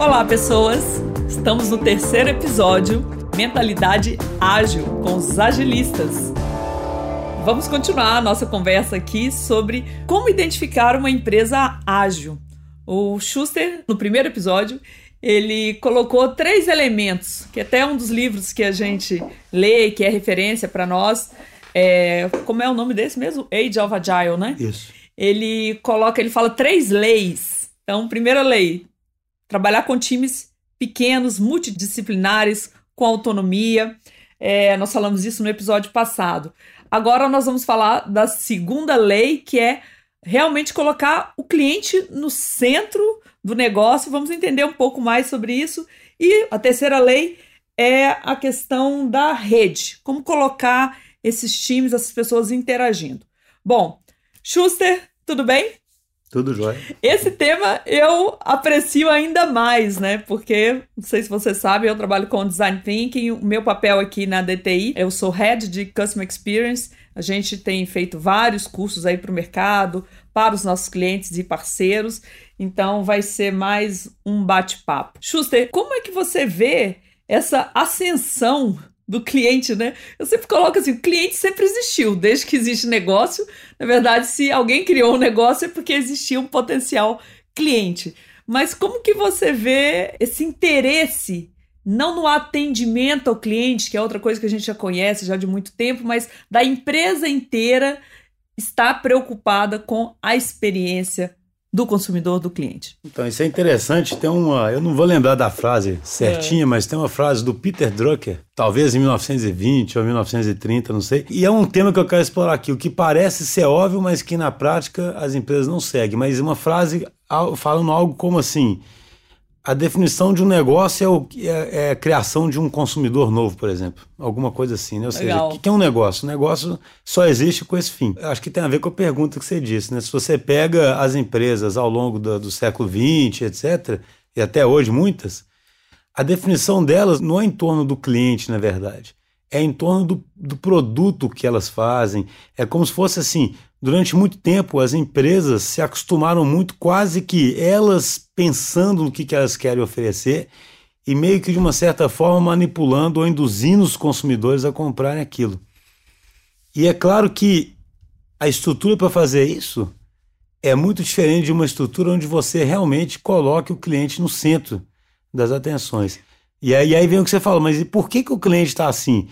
Olá, pessoas! Estamos no terceiro episódio Mentalidade Ágil com os agilistas. Vamos continuar a nossa conversa aqui sobre como identificar uma empresa ágil. O Schuster, no primeiro episódio, ele colocou três elementos, que até um dos livros que a gente lê, que é referência para nós, é, como é o nome desse mesmo? Age of Agile, né? Isso. Ele coloca, ele fala três leis. Então, primeira lei, trabalhar com times pequenos, multidisciplinares, com autonomia. É, nós falamos isso no episódio passado. Agora nós vamos falar da segunda lei, que é realmente colocar o cliente no centro do negócio. Vamos entender um pouco mais sobre isso. E a terceira lei é a questão da rede, como colocar esses times, essas pessoas interagindo. Bom, Schuster, tudo bem? Tudo jóia. Esse tema eu aprecio ainda mais, né? Porque, não sei se você sabe, eu trabalho com Design Thinking. O meu papel aqui na DTI, eu sou Head de Customer Experience. A gente tem feito vários cursos aí para o mercado, para os nossos clientes e parceiros. Então, vai ser mais um bate-papo. Schuster, como é que você vê essa ascensão do cliente, né? Eu sempre coloco assim, o cliente sempre existiu, desde que existe negócio. Na verdade, se alguém criou um negócio é porque existia um potencial cliente. Mas como que você vê esse interesse não no atendimento ao cliente, que é outra coisa que a gente já conhece já de muito tempo, mas da empresa inteira estar preocupada com a experiência do consumidor, do cliente. Então, isso é interessante. Tem uma. Eu não vou lembrar da frase certinha, é. mas tem uma frase do Peter Drucker, talvez em 1920 ou 1930, não sei. E é um tema que eu quero explorar aqui. O que parece ser óbvio, mas que na prática as empresas não seguem. Mas uma frase falando algo como assim a definição de um negócio é, o, é, é, a criação de um consumidor novo, por exemplo. Alguma coisa assim, né? Ou seja, o que é um negócio? O negócio só existe com esse fim. Acho que tem a ver com a pergunta que você disse, né? Se você pega as empresas ao longo do, do século XX, etc., e até hoje muitas, a definição delas não é em torno do cliente, na verdade. É em torno do, do produto que elas fazem. É como se fosse assim: Durante muito tempo, as empresas se acostumaram muito, quase que elas pensando no que, que elas querem oferecer e meio que de uma certa forma manipulando ou induzindo os consumidores a comprarem aquilo. E é claro que a estrutura para fazer isso é muito diferente de uma estrutura onde você realmente coloque o cliente no centro das atenções. E aí, aí vem o que você fala, mas por que, que o cliente está assim?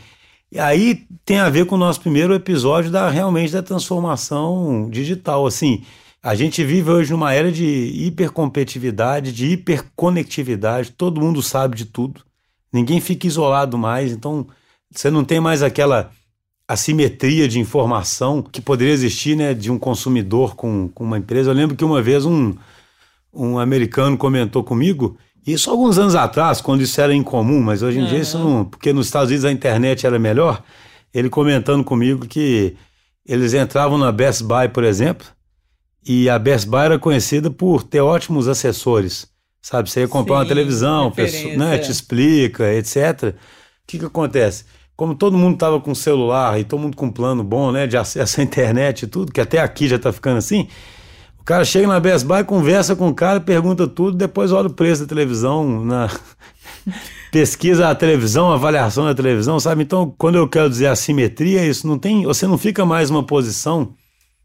E aí tem a ver com o nosso primeiro episódio da realmente da transformação digital. Assim, a gente vive hoje numa era de hipercompetitividade, de hiperconectividade, todo mundo sabe de tudo, ninguém fica isolado mais, então você não tem mais aquela assimetria de informação que poderia existir né, de um consumidor com, com uma empresa. Eu lembro que uma vez um, um americano comentou comigo isso alguns anos atrás, quando isso era incomum, mas hoje em uhum. dia isso não. Porque nos Estados Unidos a internet era melhor. Ele comentando comigo que eles entravam na Best Buy, por exemplo, e a Best Buy era conhecida por ter ótimos assessores. Sabe, você ia comprar Sim, uma televisão, pessoa, né, te explica, etc. O que, que acontece? Como todo mundo estava com celular e todo mundo com plano bom, né, de acesso à internet e tudo, que até aqui já está ficando assim, cara chega na Best Buy, conversa com o cara, pergunta tudo, depois olha o preço da televisão, na pesquisa a televisão, a avaliação da televisão, sabe? Então, quando eu quero dizer assimetria, isso não tem, você não fica mais numa posição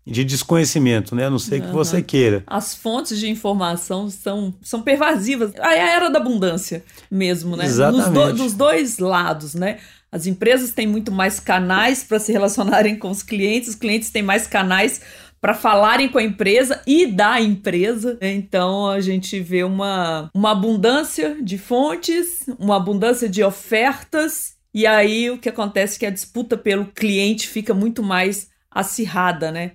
de desconhecimento, né? A não sei uhum. que você queira. As fontes de informação são, são pervasivas. É a era da abundância mesmo, né? Exatamente. Do, dos dois lados, né? As empresas têm muito mais canais para se relacionarem com os clientes, os clientes têm mais canais para falarem com a empresa e da empresa. Então a gente vê uma, uma abundância de fontes, uma abundância de ofertas, e aí o que acontece é que a disputa pelo cliente fica muito mais acirrada, né?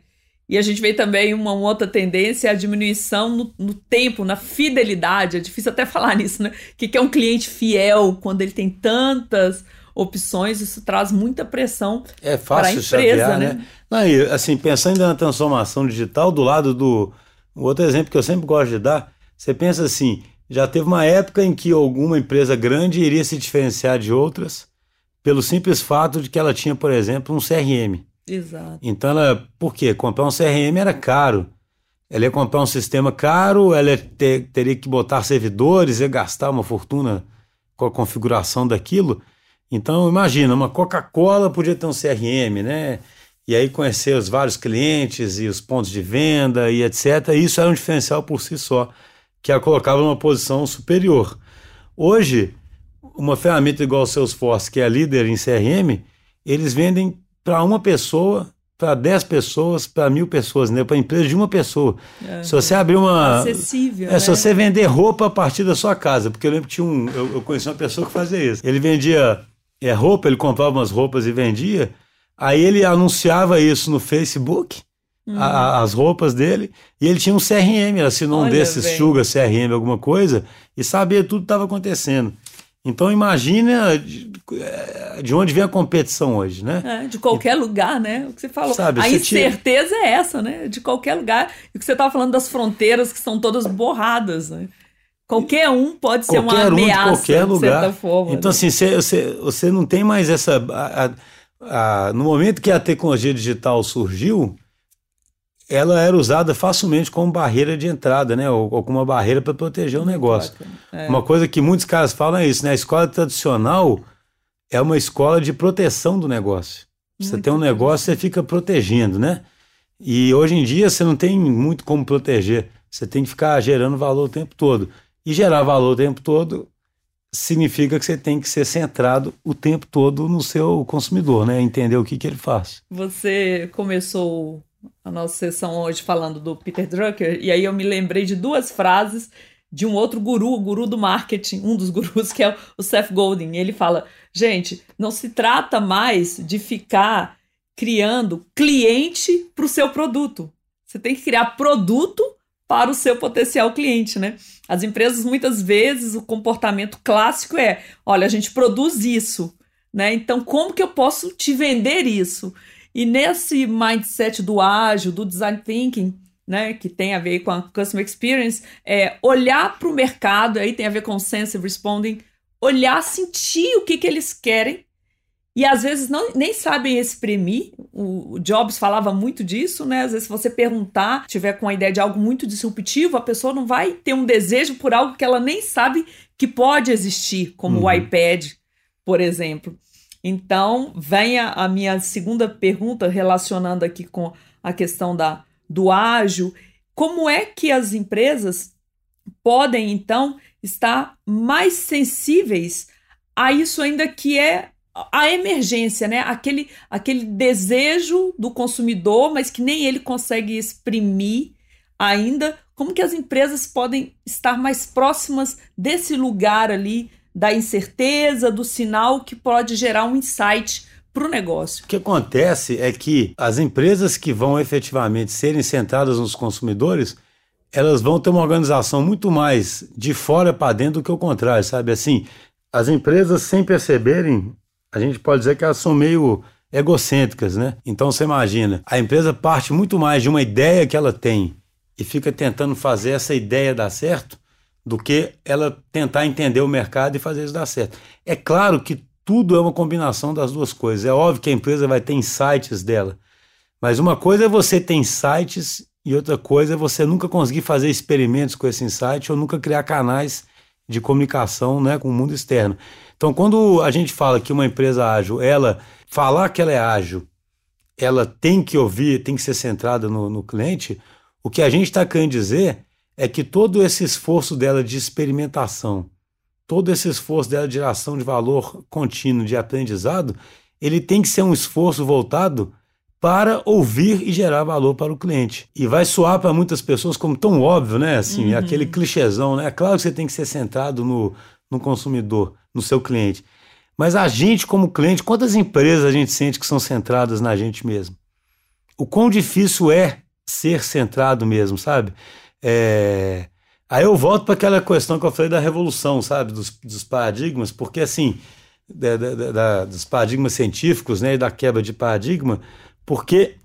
E a gente vê também uma outra tendência, a diminuição no, no, tempo, na fidelidade. É difícil até falar nisso, né? O que é um cliente fiel quando ele tem tantas opções, isso traz muita pressão é para a empresa, chavear, né? né? Não, e, assim, pensando na transformação digital, do lado do um outro exemplo que eu sempre gosto de dar, você pensa assim, já teve uma época em que alguma empresa grande iria se diferenciar de outras pelo simples fato de que ela tinha, por exemplo, um CRM. Exato. Então ela, por quê? Comprar um CRM era caro. ela ia comprar um sistema caro, ela ter, teria que botar servidores, ia gastar uma fortuna com a configuração daquilo. Então, imagina, uma Coca-Cola podia ter um CRM, né? E aí conhecer os vários clientes e os pontos de venda e etc. Isso era um diferencial por si só, que a colocava numa posição superior. Hoje, uma ferramenta igual o Salesforce, que é a líder em CRM, eles vendem para uma pessoa para 10 pessoas, para mil pessoas, né? para empresa de uma pessoa. É, se você abrir uma. Acessível. É, né? se você vender roupa a partir da sua casa, porque eu lembro que tinha um. Eu, eu conheci uma pessoa que fazia isso. Ele vendia é, roupa, ele comprava umas roupas e vendia. Aí ele anunciava isso no Facebook, a, uhum. as roupas dele, e ele tinha um CRM, assinou Olha, um desses Suga CRM, alguma coisa, e sabia tudo que estava acontecendo. Então imagina de, de, onde vem a competição hoje, né? É, de qualquer e, lugar, né? O que você falou. Sabe, a incerteza é essa, né? De qualquer lugar. E o que você estava falando das fronteiras que são todas borradas, né? Qualquer um pode ser uma ameaça, um de qualquer lugar. Forma, então, né? assim, você, você, você não tem mais essa... A, a, a, no momento que a tecnologia digital surgiu, ela era usada facilmente como barreira de entrada, né? Ou, ou como uma barreira para proteger o negócio. É. Uma coisa que muitos caras falam é isso, né? A escola tradicional é uma escola de proteção do negócio. Muito você tem um negócio, você fica protegendo, né? E hoje em dia você não tem muito como proteger. Você tem que ficar gerando valor o tempo todo. E gerar valor o tempo todo significa que você tem que ser centrado o tempo todo no seu consumidor, né? Entender o que, que ele faz. Você começou a nossa sessão hoje falando do Peter Drucker, e aí eu me lembrei de duas frases de um outro guru, o guru do marketing, um dos gurus, que é o Seth Godin. Ele fala: gente, não se trata mais de ficar criando cliente para o seu produto. Você tem que criar produto para o seu potencial cliente, né? As empresas, muitas vezes, o comportamento clássico é: olha, a gente produz isso, né? Então, como que eu posso te vender isso? E nesse mindset do ágil, do design thinking, né, que tem a ver com a customer experience, é olhar para o mercado, aí tem a ver com sensitive responding, olhar, sentir o que, que eles querem e às vezes não, nem sabem exprimir. O, Jobs falava muito disso, né? Às vezes, se você perguntar, tiver com a ideia de algo muito disruptivo, a pessoa não vai ter um desejo por algo que ela nem sabe que pode existir, como uhum. o iPad, por exemplo. Então, vem a, a, minha segunda pergunta relacionando aqui com a questão da, do ágil. Como é que as empresas podem, então, estar mais sensíveis a isso ainda que é a emergência, né? Aquele, aquele desejo do consumidor, mas que nem ele consegue exprimir ainda. Como que as empresas podem estar mais próximas desse lugar ali da incerteza, do sinal que pode gerar um insight para o negócio. O que acontece é que as empresas que vão efetivamente serem centradas nos consumidores, elas vão ter uma organização muito mais de fora para dentro do que o contrário, sabe? Assim, as empresas, sem perceberem, a gente pode dizer que elas são meio egocêntricas, né? Então você imagina, a empresa parte muito mais de uma ideia que ela tem e fica tentando fazer essa ideia dar certo do que ela tentar entender o mercado e fazer isso dar certo. É claro que tudo é uma combinação das duas coisas. É óbvio que a empresa vai ter insights dela, mas uma coisa é você ter insights e outra coisa é você nunca conseguir fazer experimentos com esse insight ou nunca criar canais de comunicação né, com o mundo externo. Então, quando a gente fala que uma empresa ágil, ela falar que ela é ágil, ela tem que ouvir, tem que ser centrada no, no cliente, o que a gente está querendo dizer é que todo esse esforço dela de experimentação, todo esse esforço dela de geração de valor contínuo, de aprendizado, ele tem que ser um esforço voltado para ouvir e gerar valor para o cliente. E vai soar para muitas pessoas como tão óbvio, né? Assim, uhum. aquele clichêzão, né? É claro que você tem que ser centrado no, no consumidor, no seu cliente. Mas a gente, como cliente, quantas empresas a gente sente que são centradas na gente mesmo? O quão difícil é ser centrado mesmo, sabe? É... Aí eu volto para aquela questão que eu falei da revolução, sabe, dos, dos paradigmas, porque assim, da, da, da, dos paradigmas científicos, né, e da quebra de paradigma, porque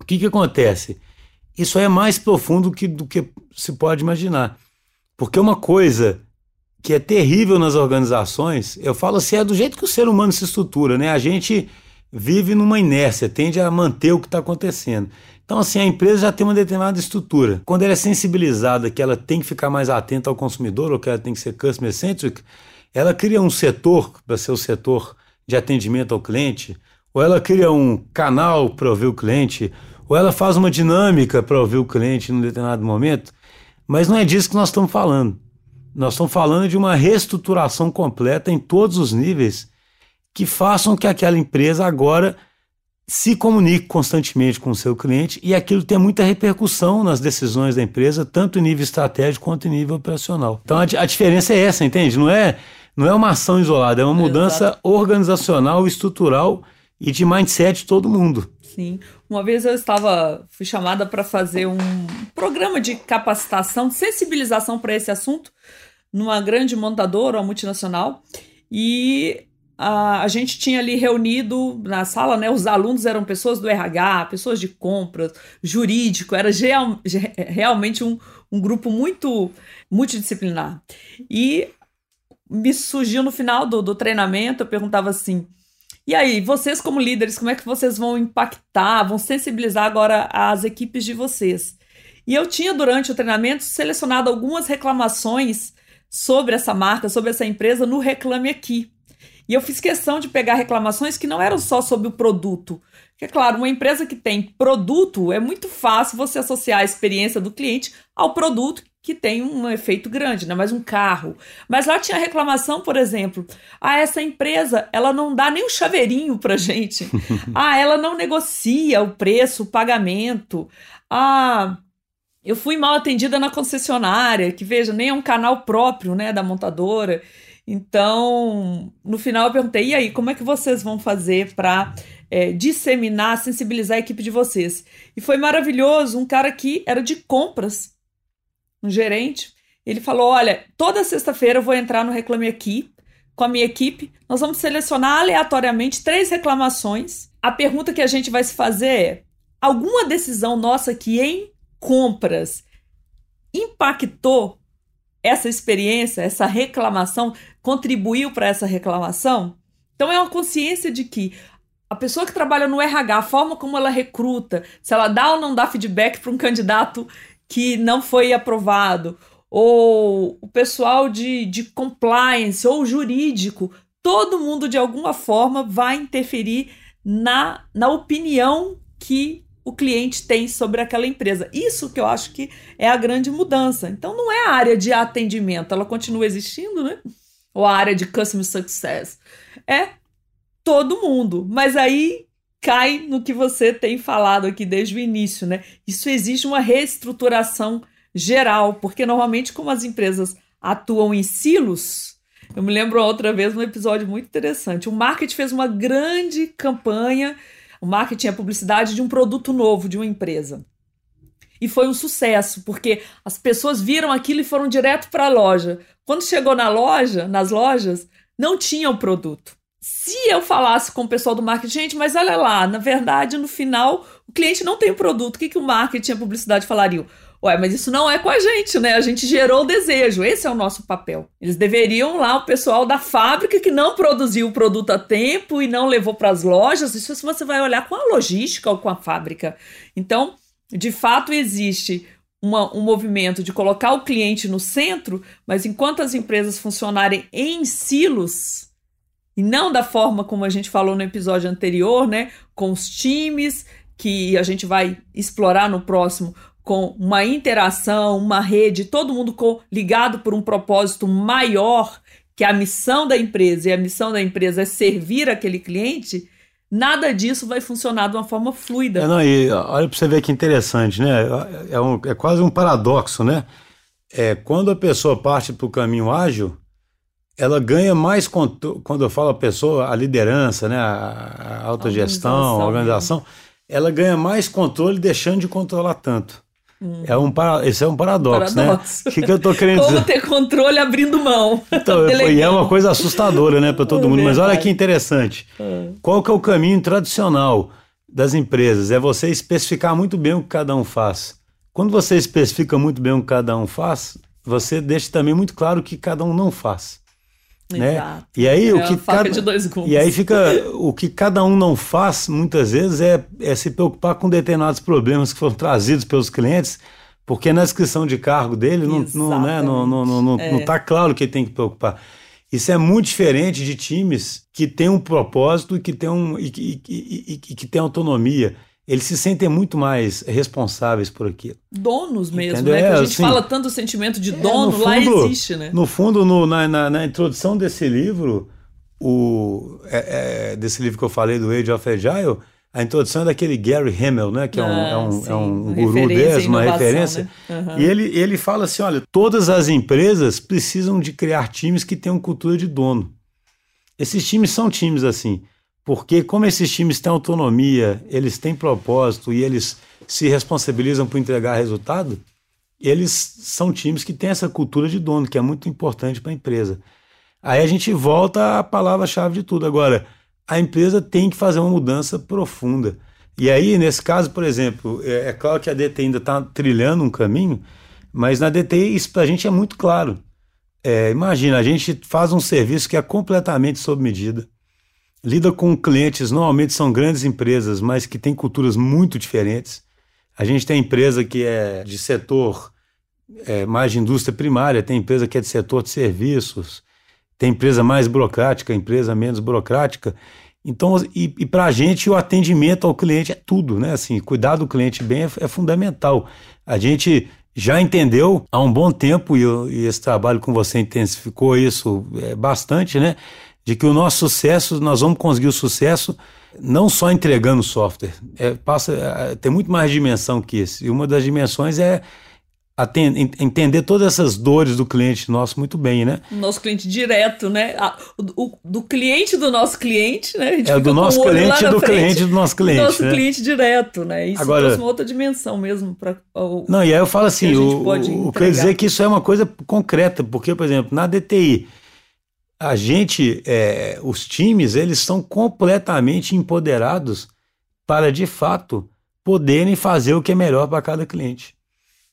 o que, que acontece? Isso é mais profundo que, do que se pode imaginar. Porque uma coisa que é terrível nas organizações, eu falo assim, é do jeito que o ser humano se estrutura, né? A gente vive numa inércia, tende a manter o que está acontecendo. Então, assim, a empresa já tem uma determinada estrutura. Quando ela é sensibilizada que ela tem que ficar mais atenta ao consumidor ou que ela tem que ser customer centric, ela cria um setor para ser o setor de atendimento ao cliente, ou ela cria um canal para ouvir o cliente, ou ela faz uma dinâmica para ouvir o cliente em um determinado momento. Mas não é disso que nós estamos falando. Nós estamos falando de uma reestruturação completa em todos os níveis que façam que aquela empresa agora se comunique constantemente com o seu cliente e aquilo tem muita repercussão nas decisões da empresa, tanto em nível estratégico quanto em nível operacional. Então a, a diferença é essa, entende? Não é, não é uma ação isolada, é uma mudança Exato. organizacional, estrutural e de mindset de todo mundo. Sim. Uma vez eu estava, fui chamada para fazer um programa de capacitação, de sensibilização para esse assunto, numa grande montadora, uma multinacional, e a, a gente tinha ali reunido na sala, né? Os alunos eram pessoas do RH, pessoas de compras, jurídico, era realmente um, um grupo muito multidisciplinar. E me surgiu no final do, do treinamento, eu perguntava assim. E aí, vocês como líderes, como é que vocês vão impactar, vão sensibilizar agora as equipes de vocês? E eu tinha, durante o treinamento, selecionado algumas reclamações sobre essa marca, sobre essa empresa no Reclame Aqui. E eu fiz questão de pegar reclamações que não eram só sobre o produto. Porque, é claro, uma empresa que tem produto, é muito fácil você associar a experiência do cliente ao produto que tem um efeito grande, né? Mais um carro. Mas lá tinha reclamação, por exemplo, ah, essa empresa, ela não dá nem um chaveirinho pra gente. ah, ela não negocia o preço, o pagamento. Ah, eu fui mal atendida na concessionária, que veja, nem é um canal próprio, né, da montadora. Então, no final eu perguntei: e aí, como é que vocês vão fazer para é, disseminar, sensibilizar a equipe de vocês? E foi maravilhoso. Um cara que era de compras, um gerente, ele falou: olha, toda sexta-feira eu vou entrar no Reclame Aqui com a minha equipe. Nós vamos selecionar aleatoriamente três reclamações. A pergunta que a gente vai se fazer é: alguma decisão nossa que em compras impactou essa experiência, essa reclamação, contribuiu para essa reclamação? Então é uma consciência de que a pessoa que trabalha no RH, a forma como ela recruta, se ela dá ou não dá feedback para um candidato que não foi aprovado, ou o pessoal de, de compliance ou jurídico, todo mundo de alguma forma vai interferir na, na opinião que o cliente tem sobre aquela empresa. Isso que eu acho que é a grande mudança. Então não é a área de atendimento, ela continua existindo, né? Ou a área de customer success. É todo mundo. Mas aí cai no que você tem falado aqui desde o início, né? Isso exige uma reestruturação geral, porque normalmente como as empresas atuam em silos, eu me lembro outra vez um episódio muito interessante. O marketing fez uma grande campanha o marketing é a publicidade de um produto novo de uma empresa. E foi um sucesso, porque as pessoas viram aquilo e foram direto para a loja. Quando chegou na loja, nas lojas, não tinha o produto. Se eu falasse com o pessoal do marketing, gente, mas olha lá, na verdade, no final, o cliente não tem o produto, o que, que o marketing e a publicidade falariam? Ué, mas isso não é com a gente, né? A gente gerou o desejo. Esse é o nosso papel. Eles deveriam lá, o pessoal da fábrica que não produziu o produto a tempo e não levou para as lojas. Isso se você vai olhar com a logística ou com a fábrica. Então, de fato, existe uma, um movimento de colocar o cliente no centro, mas enquanto as empresas funcionarem em silos, e não da forma como a gente falou no episódio anterior, né? Com os times que a gente vai explorar no próximo, com uma interação, uma rede, todo mundo com, ligado por um propósito maior, que é a missão da empresa, e a missão da empresa é servir aquele cliente, nada disso vai funcionar de uma forma fluida. É, não, e olha para você ver que interessante, né? É, um, é quase um paradoxo, né? É, quando a pessoa parte para o caminho ágil, ela ganha mais quando eu falo a pessoa, a liderança, né, a, a autogestão, a organização, a organização ela ganha mais controle deixando de controlar tanto. É um para... Esse é um paradoxo, né? paradoxo. né? O que, que eu tô querendo Como dizer? ter controle abrindo mão. Então, e é uma coisa assustadora, né, para todo é mundo. Mas olha que interessante. É. Qual que é o caminho tradicional das empresas? É você especificar muito bem o que cada um faz. Quando você especifica muito bem o que cada um faz, você deixa também muito claro o que cada um não faz. Né? E aí é o que cada, e aí fica o que cada um não faz muitas vezes é, é se preocupar com determinados problemas que foram trazidos pelos clientes, porque na descrição de cargo dele não, não, né, não, não, não, não, é. não tá claro que ele tem que preocupar. Isso é muito diferente de times que têm um propósito que têm, um, e, e, e, e que têm autonomia eles se sentem muito mais responsáveis por aquilo. Donos mesmo, Entendeu? né? É, a gente assim, fala tanto o sentimento de é, dono, fundo, lá existe, né? No fundo, no, na, na, na, introdução desse livro, o, é, é, desse livro que eu falei, do Age of Agile, a introdução é daquele Gary Hamel, né? Que é um, ah, é um, é um guru desse, uma referência. Né? Uhum. E ele, ele fala assim: olha, todas as empresas precisam de criar times que tenham cultura de dono. Esses times são times assim. Porque, como esses times têm autonomia, eles têm propósito e eles se responsabilizam por entregar resultado, eles são times que têm essa cultura de dono, que é muito importante para a empresa. Aí a gente volta à palavra-chave de tudo. Agora, a empresa tem que fazer uma mudança profunda. E aí, nesse caso, por exemplo, é, é claro que a DTI ainda está trilhando um caminho, mas na DTI isso para a gente é muito claro. É, imagina, a gente faz um serviço que é completamente sob medida lida com clientes, normalmente são grandes empresas, mas que têm culturas muito diferentes. A gente tem empresa que é de setor é, mais de indústria primária, tem empresa que é de setor de serviços, tem empresa mais burocrática, empresa menos burocrática. Então, e, e para a gente o atendimento ao cliente é tudo, né? Assim, cuidar do cliente bem é, é fundamental. A gente já entendeu há um bom tempo, e, e esse trabalho com você intensificou isso é, bastante, né? De que o nosso sucesso, nós vamos conseguir o sucesso não só entregando software, é, passa, é, tem muito mais dimensão que isso. E uma das dimensões é atender, entender todas essas dores do cliente nosso muito bem, né? Nosso cliente direto, né? o, do cliente do nosso cliente, né? é do nosso cliente do cliente do nosso cliente. Nosso né? cliente direto, né? Isso Agora, trouxe uma outra dimensão mesmo para Não, e aí eu falo assim, o, o, quer dizer que isso é uma coisa concreta, porque, por exemplo, na DTI, a gente, é, os times, eles são completamente empoderados para, de fato, poderem fazer o que é melhor para cada cliente.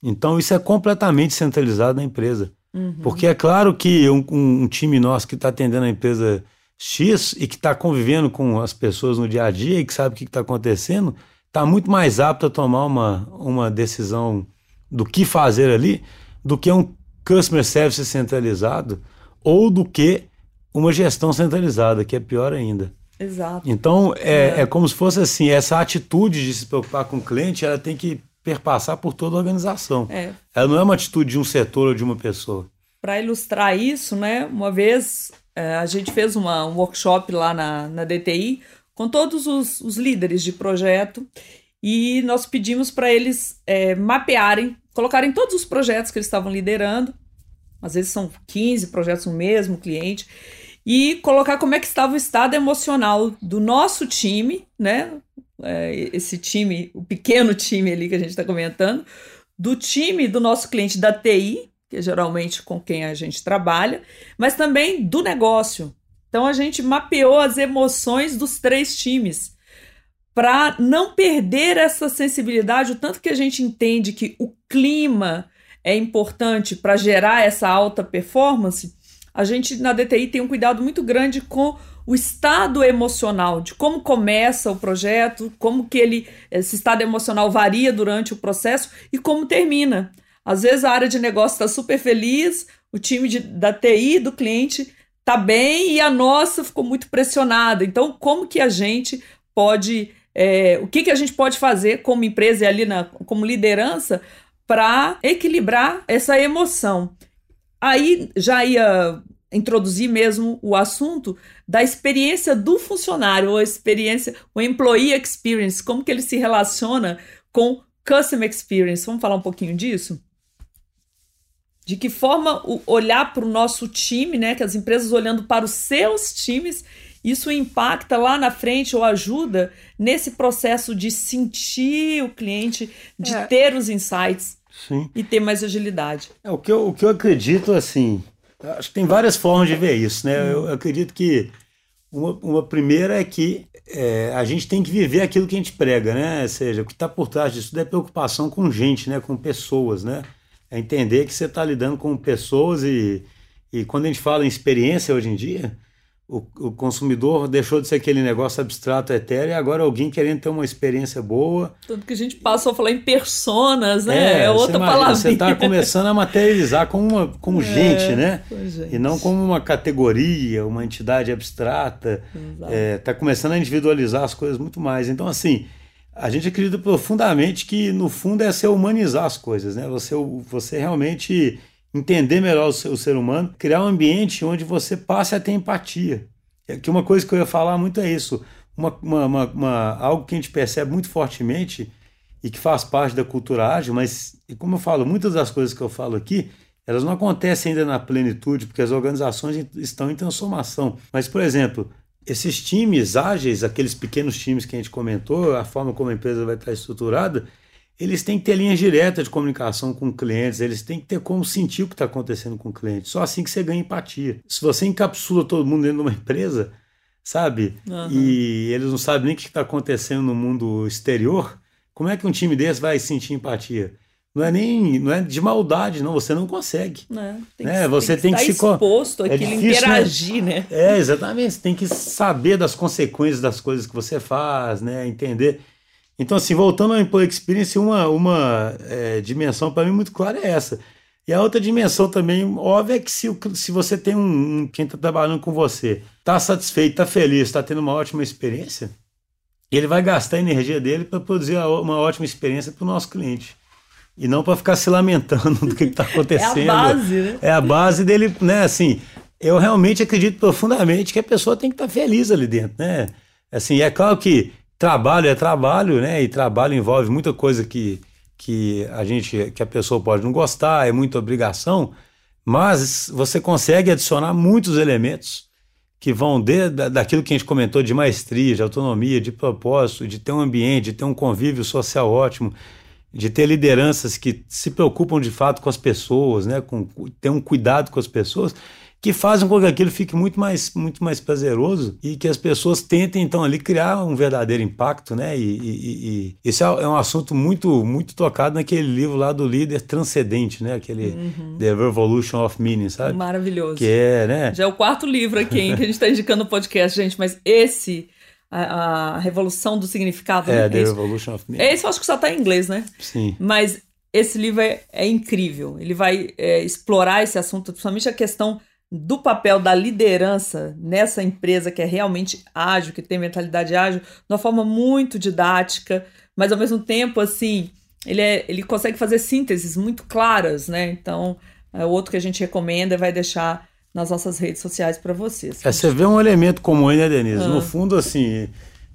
Então, isso é completamente centralizado na empresa. Uhum. Porque é claro que um, um time nosso que está atendendo a empresa X e que está convivendo com as pessoas no dia a dia e que sabe o que está acontecendo, está muito mais apto a tomar uma, uma decisão do que fazer ali do que um customer service centralizado ou do que uma gestão centralizada, que é pior ainda. Exato. Então, é, é. é como se fosse assim, essa atitude de se preocupar com o cliente, ela tem que perpassar por toda a organização. É. Ela não é uma atitude de um setor ou de uma pessoa. Para ilustrar isso, né, uma vez é, a gente fez uma, um workshop lá na, na DTI com todos os, os líderes de projeto e nós pedimos para eles é, mapearem, colocarem todos os projetos que eles estavam liderando, às vezes são 15 projetos no mesmo cliente, e colocar como é que estava o estado emocional do nosso time, né? É, esse time, o pequeno time ali que a gente está comentando, do time do nosso cliente da TI, que é geralmente com quem a gente trabalha, mas também do negócio. Então a gente mapeou as emoções dos três times para não perder essa sensibilidade, o tanto que a gente entende que o clima é importante para gerar essa alta performance a gente na DTI tem um cuidado muito grande com o estado emocional, de como começa o projeto, como que ele esse estado emocional varia durante o processo e como termina. Às vezes a área de negócio está super feliz, o time de, da TI do cliente está bem e a nossa ficou muito pressionada. Então, como que a gente pode, é, o que, que a gente pode fazer como empresa e ali na, como liderança para equilibrar essa emoção? Aí já ia introduzir mesmo o assunto da experiência do funcionário, ou a experiência, o employee experience, como que ele se relaciona com customer experience. Vamos falar um pouquinho disso? De que forma olhar para o nosso time, né? Que as empresas olhando para os seus times, isso impacta lá na frente ou ajuda nesse processo de sentir o cliente, de é. ter os insights. Sim. e ter mais agilidade. É, o, que eu, o que eu acredito, assim, acho que tem várias formas de ver isso, né? Eu acredito que uma, uma primeira é que é, a gente tem que viver aquilo que a gente prega, né? Ou seja, o que está por trás disso é preocupação com gente, né? Com pessoas, né? É entender que você está lidando com pessoas e, E quando a gente fala em experiência hoje em dia, o, o, consumidor deixou de ser aquele negócio abstrato etéreo e agora alguém querendo ter uma experiência boa. Tanto que a gente passou a falar em personas, né? É, é outra palavra. Você está começando a materializar como, uma, como é, gente, né? Gente. E não como uma categoria, uma entidade abstrata. Está é, tá começando a individualizar as coisas muito mais. Então, assim, a gente acredita profundamente que, no fundo, é ser humanizar as coisas, né? Você, você realmente entender melhor o ser, ser humano, criar um ambiente onde você passe a ter empatia. É que uma coisa que eu ia falar muito é isso. Uma, uma, uma, algo que a gente percebe muito fortemente e que faz parte da cultura ágil, mas, como eu falo, muitas das coisas que eu falo aqui, elas não acontecem ainda na plenitude, porque as organizações estão em transformação. Mas, por exemplo, esses times ágeis, aqueles pequenos times que a gente comentou, a forma como a empresa vai estar estruturada, eles têm que ter linhas diretas de comunicação com clientes, eles têm que ter como sentir o que está acontecendo com o cliente. Só assim que você ganha empatia. Se você encapsula todo mundo dentro de uma empresa, sabe? Uhum. E eles não sabem nem o que está acontecendo no mundo exterior, como é que um time desse vai sentir empatia? Não é nem não é de maldade, não. Você não consegue. É, tem né? Que, você tem que, tem que se exposto é aquilo, difícil, né? interagir, né? né? É, exatamente. Você tem que saber das consequências das coisas que você faz, né? Entender. Então, assim, voltando ao Employee Experience, uma, uma é, dimensão para mim muito clara é essa. E a outra dimensão também, óbvia, é que se, se você tem um, quem está trabalhando com você, está satisfeito, está feliz, está tendo uma ótima experiência, ele vai gastar a energia dele para produzir uma ótima experiência para o nosso cliente. E não para ficar se lamentando do que está acontecendo. é a base, né? É a base dele, né? Assim, eu realmente acredito profundamente que a pessoa tem que estar tá feliz ali dentro, né? Assim, é claro que trabalho é trabalho, né? E trabalho envolve muita coisa que, que a gente, que a pessoa pode não gostar, é muita obrigação, mas você consegue adicionar muitos elementos que vão desde daquilo que a gente comentou de maestria, de autonomia, de propósito, de ter um ambiente, de ter um convívio social ótimo, de ter lideranças que se preocupam de fato com as pessoas, né? Com ter um cuidado com as pessoas que fazem com que aquilo fique muito mais, muito mais prazeroso e que as pessoas tentem, então, ali criar um verdadeiro impacto, né? E, e, e, esse é, é um assunto muito, muito tocado naquele livro lá do líder transcendente, né? Aquele uhum. The Revolution of Meaning, sabe? Maravilhoso. Que é, né? Já é o quarto livro aqui, hein, que a gente está indicando no podcast, gente, mas esse a, a, revolução do significado. É, né? The Revolution of Meaning. Esse eu acho que só está em inglês, né? Sim. Mas esse livro é, é incrível. Ele vai é, explorar esse assunto, principalmente a questão do papel da liderança nessa empresa que é realmente ágil, que tem mentalidade ágil, de uma forma muito didática, mas ao mesmo tempo, assim, ele, é, ele consegue fazer sínteses muito claras, né? Então, é outro que a gente recomenda e vai deixar nas nossas redes sociais para vocês. É, você vê um elemento como ele, né, Denise? Ah. No fundo, assim,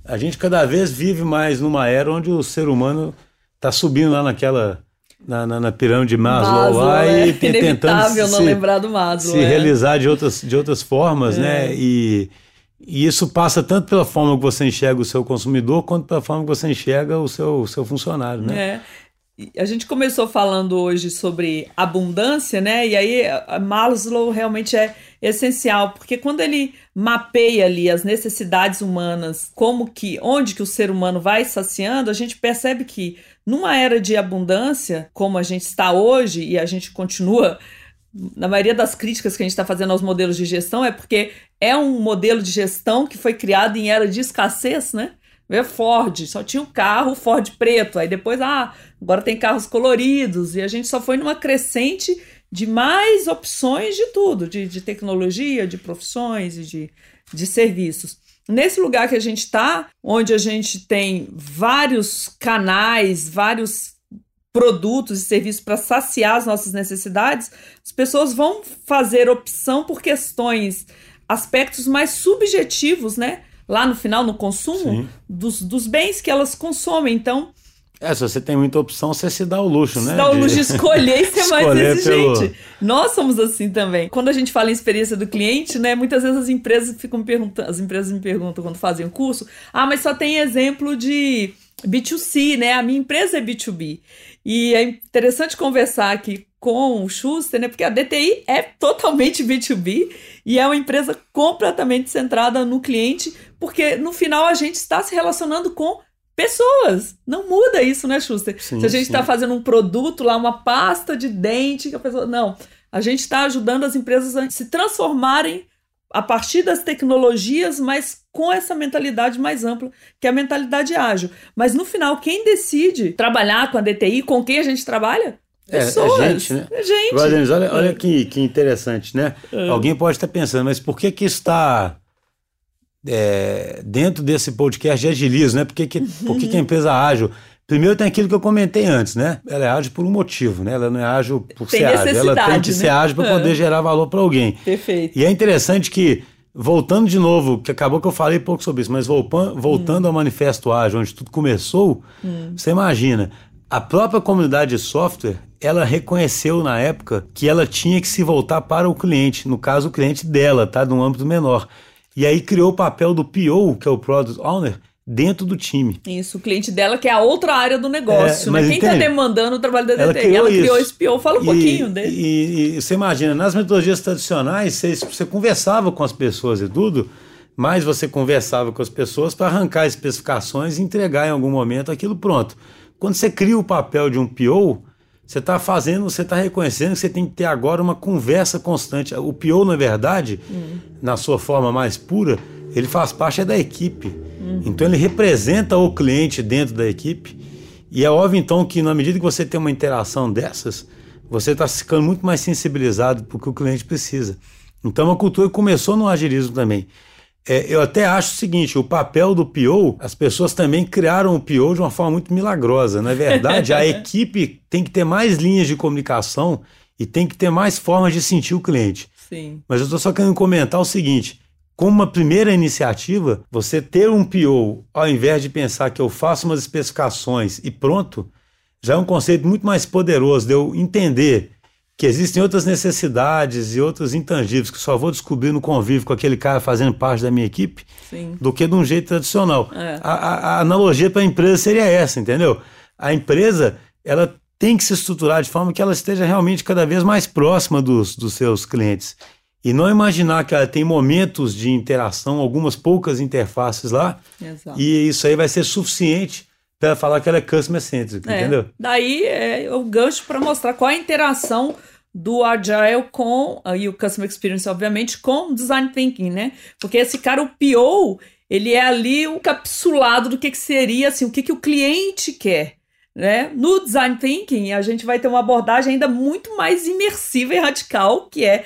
a gente cada vez vive mais numa era onde o ser humano está subindo lá naquela na, na, na pirâmide de Maslow, Maslow lá é. e tentando não se, Maslow, se é. realizar de outras, de outras formas, né? é. né? E, e isso passa tanto pela forma que você enxerga o seu consumidor, quanto pela forma que você enxerga o seu, o seu funcionário, né? A gente começou falando hoje sobre abundância, né? E aí Maslow realmente é essencial, porque quando ele mapeia ali as necessidades humanas, como que, onde que o ser humano vai saciando, a gente percebe que numa era de abundância, como a gente está hoje, e a gente continua na maioria das críticas que a gente está fazendo aos modelos de gestão é porque é um modelo de gestão que foi criado em era de escassez, né? É Ford, só tinha um carro Ford preto, aí depois, ah, agora tem carros coloridos, e a gente só foi numa crescente de mais opções de tudo, de, de tecnologia, de profissões e de, de serviços. Nesse lugar que a gente está, onde a gente tem vários canais, vários produtos e serviços para saciar as nossas necessidades, as pessoas vão fazer opção por questões, aspectos mais subjetivos, né? Lá no final, no consumo, dos, dos bens que elas consomem. Então, é, se você tem muita opção, você se dá o luxo, né? Se dá o luxo de escolher e ser mais exigente. Pelo... Nós somos assim também. Quando a gente fala em experiência do cliente, né? Muitas vezes as empresas ficam perguntando, as empresas me perguntam quando fazem o curso, ah, mas só tem exemplo de B2C, né? A minha empresa é B2B. E é interessante conversar aqui com o Schuster, né? Porque a DTI é totalmente B2B e é uma empresa completamente centrada no cliente, porque no final a gente está se relacionando com pessoas. Não muda isso, né, Schuster? Sim, Se a gente está fazendo um produto lá, uma pasta de dente, que a pessoa. Não. A gente está ajudando as empresas a se transformarem a partir das tecnologias, mas com essa mentalidade mais ampla, que é a mentalidade ágil. Mas no final, quem decide trabalhar com a DTI, com quem a gente trabalha? Pessoas. É, é gente, né? É gente. Denise, olha, olha que, que interessante, né? É. Alguém pode estar pensando, mas por que que está é, dentro desse podcast de agilismo, né? Por que, que, por que, que a empresa ágil? Primeiro tem aquilo que eu comentei antes, né? Ela é ágil por um motivo, né? Ela não é ágil por tem ser ágil. Ela tem que né? ser ágil para poder é. gerar valor para alguém. Perfeito. E é interessante que, voltando de novo, que acabou que eu falei pouco sobre isso, mas voltando hum. ao Manifesto Ágil, onde tudo começou, hum. você imagina, a própria comunidade de software, ela reconheceu na época que ela tinha que se voltar para o cliente, no caso o cliente dela, tá? De um âmbito menor. E aí criou o papel do PO, que é o Product Owner, dentro do time. Isso, o cliente dela, que é a outra área do negócio, é, né? Quem está demandando o trabalho da DT? Ela criou, ela criou esse PO, fala um e, pouquinho dele. E, e, você imagina, nas metodologias tradicionais, você, você conversava com as pessoas e tudo, mas você conversava com as pessoas para arrancar especificações e entregar em algum momento aquilo pronto. Quando você cria o papel de um PO, você está fazendo, você está reconhecendo que você tem que ter agora uma conversa constante. O PO, na verdade, hum. na sua forma mais pura, ele faz parte é da equipe. Uhum. Então ele representa o cliente dentro da equipe. E é óbvio então que na medida que você tem uma interação dessas, você está ficando muito mais sensibilizado para o que o cliente precisa. Então a cultura começou no agilismo também. É, eu até acho o seguinte: o papel do PO, as pessoas também criaram o PO de uma forma muito milagrosa. Na verdade, a equipe tem que ter mais linhas de comunicação e tem que ter mais formas de sentir o cliente. Sim. Mas eu estou só querendo comentar o seguinte: como uma primeira iniciativa, você ter um PO, ao invés de pensar que eu faço umas especificações e pronto, já é um conceito muito mais poderoso de eu entender que existem outras necessidades e outros intangíveis que só vou descobrir no convívio com aquele cara fazendo parte da minha equipe Sim. do que de um jeito tradicional. É. A, a, a, analogia para a empresa seria essa, entendeu? A empresa ela tem que se estruturar de forma que ela esteja realmente cada vez mais próxima dos, dos seus clientes. E não imaginar que ela tem momentos de interação, algumas poucas interfaces lá, Exato. e isso aí vai ser suficiente para falar que ela é customer centric, é. entendeu? Daí é o gancho para mostrar qual é a interação do Agile com, e o Customer Experience, obviamente, com Design Thinking, né? Porque esse cara, o PO, ele é ali o capsulado do que, que seria, assim, o que, que o cliente quer. Né? No Design Thinking, a gente vai ter uma abordagem ainda muito mais imersiva e radical, que é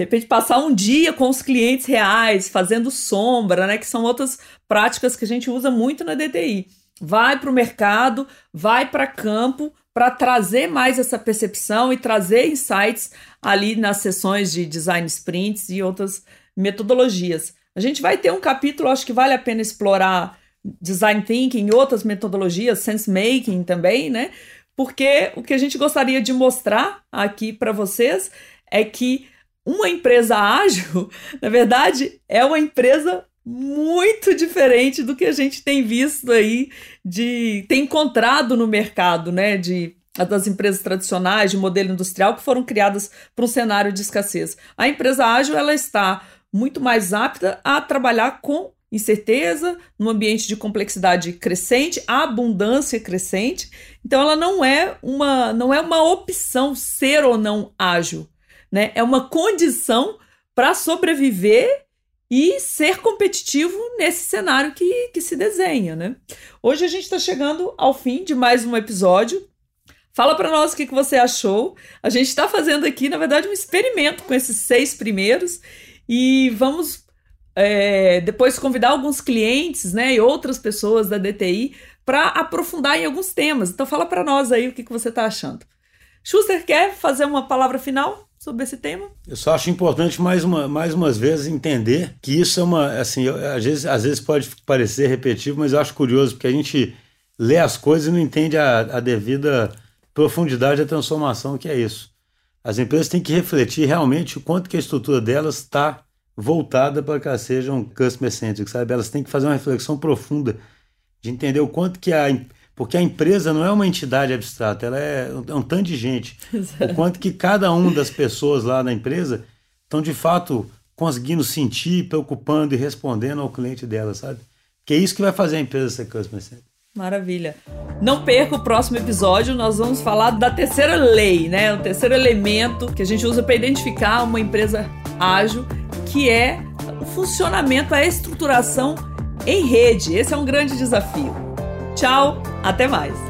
de repente passar um dia com os clientes reais, fazendo sombra, né? Que são outras práticas que a gente usa muito na DTI. Vai para o mercado, vai para campo para trazer mais essa percepção e trazer insights ali nas sessões de design sprints e outras metodologias. A gente vai ter um capítulo, acho que vale a pena explorar design thinking e outras metodologias, sense making também, né? Porque o que a gente gostaria de mostrar aqui para vocês é que uma empresa ágil, na verdade, é uma empresa muito diferente do que a gente tem visto aí de tem encontrado no mercado, né, de das empresas tradicionais de modelo industrial que foram criadas para um cenário de escassez. A empresa ágil ela está muito mais apta a trabalhar com incerteza, num ambiente de complexidade crescente, abundância crescente. Então ela não é uma não é uma opção ser ou não ágil né? É uma condição para sobreviver e ser competitivo nesse cenário que, que se desenha, né? Hoje a gente está chegando ao fim de mais um episódio. Fala para nós o que, que você achou. A gente está fazendo aqui, na verdade, um experimento com esses seis primeiros e vamos é, depois convidar alguns clientes, né, e outras pessoas da DTI para aprofundar em alguns temas. Então fala para nós aí o que, que você está achando. Schuster quer fazer uma palavra final? Sobre esse tema. Eu só acho importante mais uma mais umas vezes entender que isso é uma assim, eu, às vezes às vezes pode parecer repetitivo, mas eu acho curioso porque a gente lê as coisas e não entende a, a devida profundidade da transformação que é isso. As empresas têm que refletir realmente o quanto que a estrutura delas está voltada para que elas sejam customer centric, sabe? Elas têm que fazer uma reflexão profunda de entender o quanto que a porque a empresa não é uma entidade abstrata, ela é um, é um tanto de gente. Exato. O quanto que cada uma das pessoas lá na empresa estão, de fato, conseguindo sentir, preocupando e respondendo ao cliente dela, sabe? Que é isso que vai fazer a empresa ser customer center. Maravilha. Não perca o próximo episódio, nós vamos falar da terceira lei, né? O terceiro elemento que a gente usa para identificar uma empresa ágil, que é o funcionamento, a estruturação em rede. Esse é um grande desafio. Tchau, até mais!